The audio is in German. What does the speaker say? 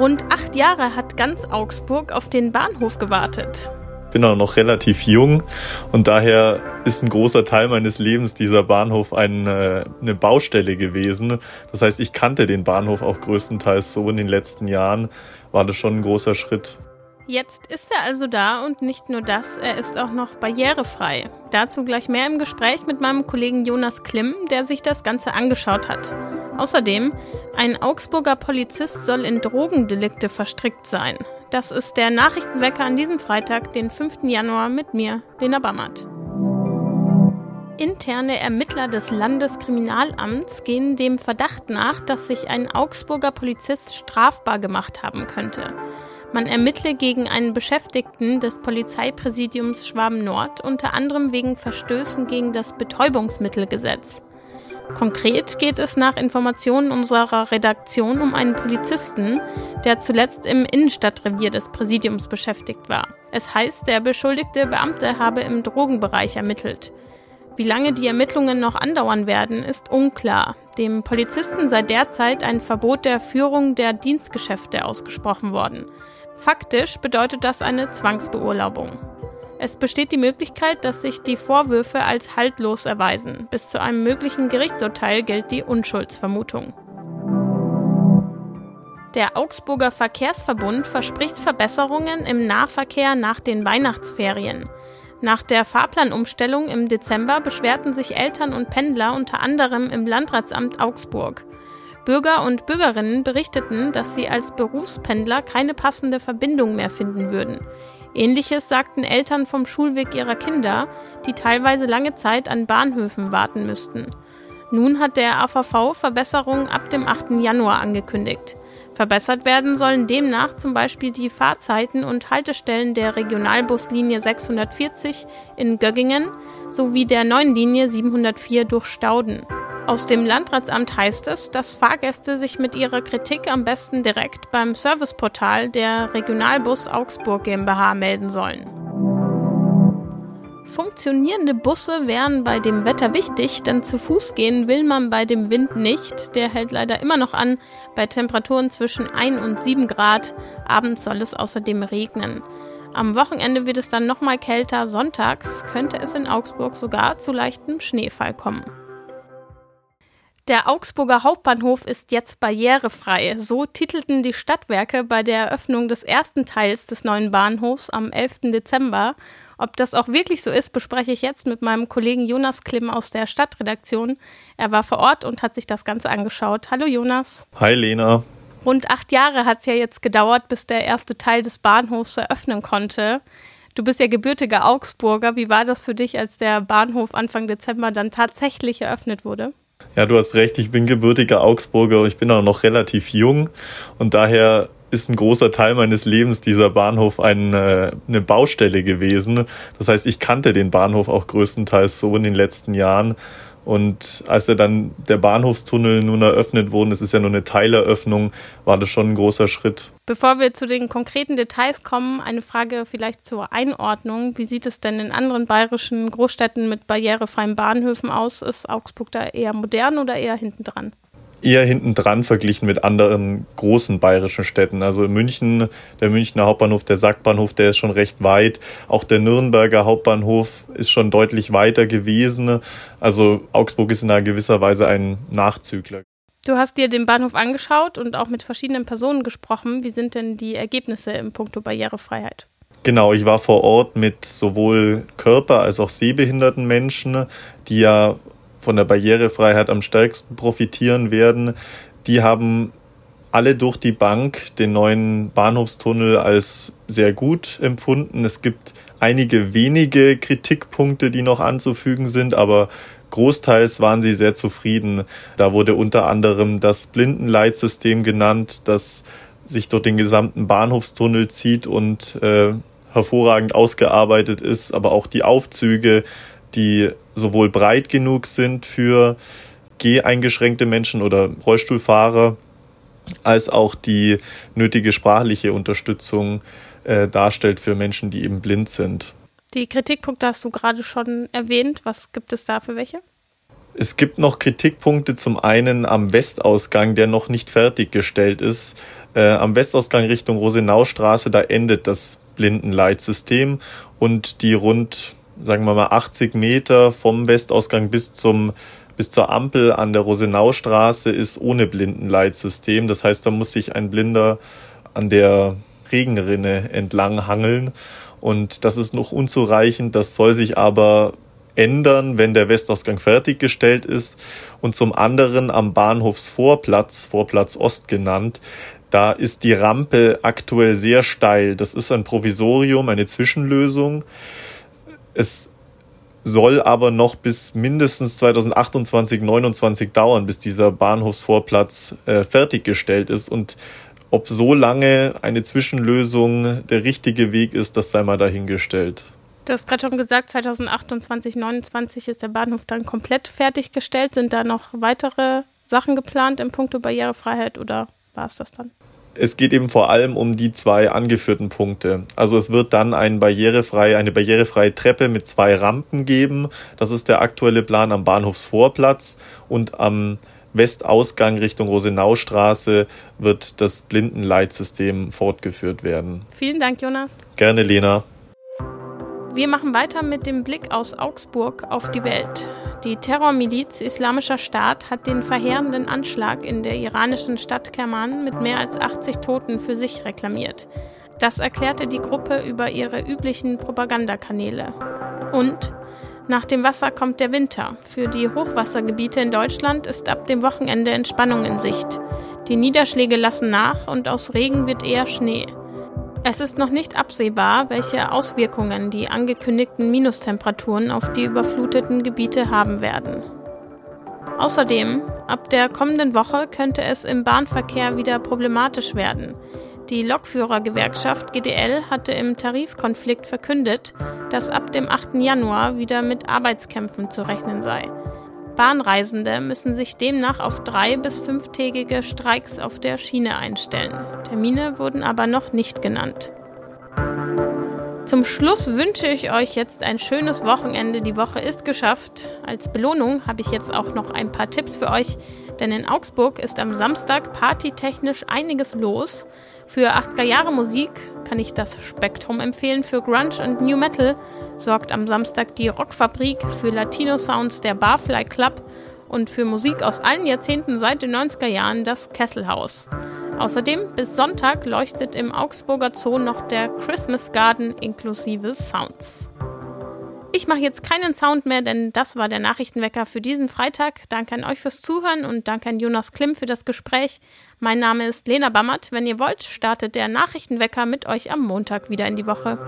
Rund acht Jahre hat ganz Augsburg auf den Bahnhof gewartet. Ich bin auch noch relativ jung und daher ist ein großer Teil meines Lebens dieser Bahnhof eine, äh, eine Baustelle gewesen. Das heißt, ich kannte den Bahnhof auch größtenteils so in den letzten Jahren, war das schon ein großer Schritt. Jetzt ist er also da und nicht nur das, er ist auch noch barrierefrei. Dazu gleich mehr im Gespräch mit meinem Kollegen Jonas Klimm, der sich das Ganze angeschaut hat. Außerdem, ein Augsburger Polizist soll in Drogendelikte verstrickt sein. Das ist der Nachrichtenwecker an diesem Freitag, den 5. Januar mit mir, Lena Bammert. Interne Ermittler des Landeskriminalamts gehen dem Verdacht nach, dass sich ein Augsburger Polizist strafbar gemacht haben könnte. Man ermittle gegen einen Beschäftigten des Polizeipräsidiums Schwaben-Nord unter anderem wegen Verstößen gegen das Betäubungsmittelgesetz. Konkret geht es nach Informationen unserer Redaktion um einen Polizisten, der zuletzt im Innenstadtrevier des Präsidiums beschäftigt war. Es heißt, der beschuldigte Beamte habe im Drogenbereich ermittelt. Wie lange die Ermittlungen noch andauern werden, ist unklar. Dem Polizisten sei derzeit ein Verbot der Führung der Dienstgeschäfte ausgesprochen worden. Faktisch bedeutet das eine Zwangsbeurlaubung. Es besteht die Möglichkeit, dass sich die Vorwürfe als haltlos erweisen. Bis zu einem möglichen Gerichtsurteil gilt die Unschuldsvermutung. Der Augsburger Verkehrsverbund verspricht Verbesserungen im Nahverkehr nach den Weihnachtsferien. Nach der Fahrplanumstellung im Dezember beschwerten sich Eltern und Pendler unter anderem im Landratsamt Augsburg. Bürger und Bürgerinnen berichteten, dass sie als Berufspendler keine passende Verbindung mehr finden würden. Ähnliches sagten Eltern vom Schulweg ihrer Kinder, die teilweise lange Zeit an Bahnhöfen warten müssten. Nun hat der AVV Verbesserungen ab dem 8. Januar angekündigt. Verbessert werden sollen demnach zum Beispiel die Fahrzeiten und Haltestellen der Regionalbuslinie 640 in Göggingen sowie der neuen Linie 704 durch Stauden. Aus dem Landratsamt heißt es, dass Fahrgäste sich mit ihrer Kritik am besten direkt beim Serviceportal der Regionalbus Augsburg GmbH melden sollen. Funktionierende Busse wären bei dem Wetter wichtig, denn zu Fuß gehen will man bei dem Wind nicht. Der hält leider immer noch an bei Temperaturen zwischen 1 und 7 Grad. Abends soll es außerdem regnen. Am Wochenende wird es dann nochmal kälter. Sonntags könnte es in Augsburg sogar zu leichtem Schneefall kommen. Der Augsburger Hauptbahnhof ist jetzt barrierefrei. So titelten die Stadtwerke bei der Eröffnung des ersten Teils des neuen Bahnhofs am 11. Dezember. Ob das auch wirklich so ist, bespreche ich jetzt mit meinem Kollegen Jonas Klimm aus der Stadtredaktion. Er war vor Ort und hat sich das Ganze angeschaut. Hallo Jonas. Hi Lena. Rund acht Jahre hat es ja jetzt gedauert, bis der erste Teil des Bahnhofs eröffnen konnte. Du bist ja gebürtiger Augsburger. Wie war das für dich, als der Bahnhof Anfang Dezember dann tatsächlich eröffnet wurde? Ja, du hast recht, ich bin gebürtiger Augsburger und ich bin auch noch relativ jung und daher ist ein großer Teil meines Lebens dieser Bahnhof eine, eine Baustelle gewesen. Das heißt, ich kannte den Bahnhof auch größtenteils so in den letzten Jahren und als er dann der Bahnhofstunnel nun eröffnet wurde, es ist ja nur eine Teileröffnung, war das schon ein großer Schritt. Bevor wir zu den konkreten Details kommen, eine Frage vielleicht zur Einordnung. Wie sieht es denn in anderen bayerischen Großstädten mit barrierefreien Bahnhöfen aus? Ist Augsburg da eher modern oder eher hintendran? eher hinten dran verglichen mit anderen großen bayerischen Städten. Also München, der Münchner Hauptbahnhof, der Sackbahnhof, der ist schon recht weit. Auch der Nürnberger Hauptbahnhof ist schon deutlich weiter gewesen. Also Augsburg ist in einer gewisser Weise ein Nachzügler. Du hast dir den Bahnhof angeschaut und auch mit verschiedenen Personen gesprochen. Wie sind denn die Ergebnisse im Punkto Barrierefreiheit? Genau, ich war vor Ort mit sowohl Körper- als auch sehbehinderten Menschen, die ja von der Barrierefreiheit am stärksten profitieren werden, die haben alle durch die Bank den neuen Bahnhofstunnel als sehr gut empfunden. Es gibt einige wenige Kritikpunkte, die noch anzufügen sind, aber großteils waren sie sehr zufrieden. Da wurde unter anderem das Blindenleitsystem genannt, das sich durch den gesamten Bahnhofstunnel zieht und äh, hervorragend ausgearbeitet ist, aber auch die Aufzüge, die sowohl breit genug sind für geheingeschränkte Menschen oder Rollstuhlfahrer, als auch die nötige sprachliche Unterstützung äh, darstellt für Menschen, die eben blind sind. Die Kritikpunkte hast du gerade schon erwähnt. Was gibt es da für welche? Es gibt noch Kritikpunkte zum einen am Westausgang, der noch nicht fertiggestellt ist. Äh, am Westausgang Richtung Rosenaustraße, da endet das Blindenleitsystem und die rund, sagen wir mal, 80 Meter vom Westausgang bis zum bis zur Ampel an der Rosenaustraße ist ohne Blindenleitsystem. Das heißt, da muss sich ein Blinder an der Regenrinne entlang hangeln. Und das ist noch unzureichend. Das soll sich aber ändern, wenn der Westausgang fertiggestellt ist. Und zum anderen am Bahnhofsvorplatz, Vorplatz Ost genannt, da ist die Rampe aktuell sehr steil. Das ist ein Provisorium, eine Zwischenlösung. Es soll aber noch bis mindestens 2028, 29 dauern, bis dieser Bahnhofsvorplatz äh, fertiggestellt ist. Und ob so lange eine Zwischenlösung der richtige Weg ist, das sei mal dahingestellt. Du hast gerade schon gesagt, 2028, 2029 ist der Bahnhof dann komplett fertiggestellt. Sind da noch weitere Sachen geplant im Punkto Barrierefreiheit oder war es das dann? Es geht eben vor allem um die zwei angeführten Punkte. Also es wird dann ein barrierefrei, eine barrierefreie Treppe mit zwei Rampen geben. Das ist der aktuelle Plan am Bahnhofsvorplatz und am Westausgang Richtung Rosenaustraße wird das Blindenleitsystem fortgeführt werden. Vielen Dank, Jonas. Gerne, Lena. Wir machen weiter mit dem Blick aus Augsburg auf die Welt. Die Terrormiliz Islamischer Staat hat den verheerenden Anschlag in der iranischen Stadt Kerman mit mehr als 80 Toten für sich reklamiert. Das erklärte die Gruppe über ihre üblichen Propagandakanäle. Und nach dem Wasser kommt der Winter. Für die Hochwassergebiete in Deutschland ist ab dem Wochenende Entspannung in Sicht. Die Niederschläge lassen nach und aus Regen wird eher Schnee. Es ist noch nicht absehbar, welche Auswirkungen die angekündigten Minustemperaturen auf die überfluteten Gebiete haben werden. Außerdem, ab der kommenden Woche könnte es im Bahnverkehr wieder problematisch werden. Die Lokführergewerkschaft GDL hatte im Tarifkonflikt verkündet, dass ab dem 8. Januar wieder mit Arbeitskämpfen zu rechnen sei. Bahnreisende müssen sich demnach auf drei- bis fünftägige Streiks auf der Schiene einstellen. Termine wurden aber noch nicht genannt. Zum Schluss wünsche ich euch jetzt ein schönes Wochenende. Die Woche ist geschafft. Als Belohnung habe ich jetzt auch noch ein paar Tipps für euch, denn in Augsburg ist am Samstag partytechnisch einiges los. Für 80er Jahre Musik kann ich das Spektrum empfehlen. Für Grunge und New Metal sorgt am Samstag die Rockfabrik für Latino Sounds der Barfly Club und für Musik aus allen Jahrzehnten seit den 90er Jahren das Kesselhaus. Außerdem bis Sonntag leuchtet im Augsburger Zoo noch der Christmas Garden inklusive Sounds. Ich mache jetzt keinen Sound mehr, denn das war der Nachrichtenwecker für diesen Freitag. Danke an euch fürs Zuhören und danke an Jonas Klim für das Gespräch. Mein Name ist Lena Bammert. Wenn ihr wollt, startet der Nachrichtenwecker mit euch am Montag wieder in die Woche.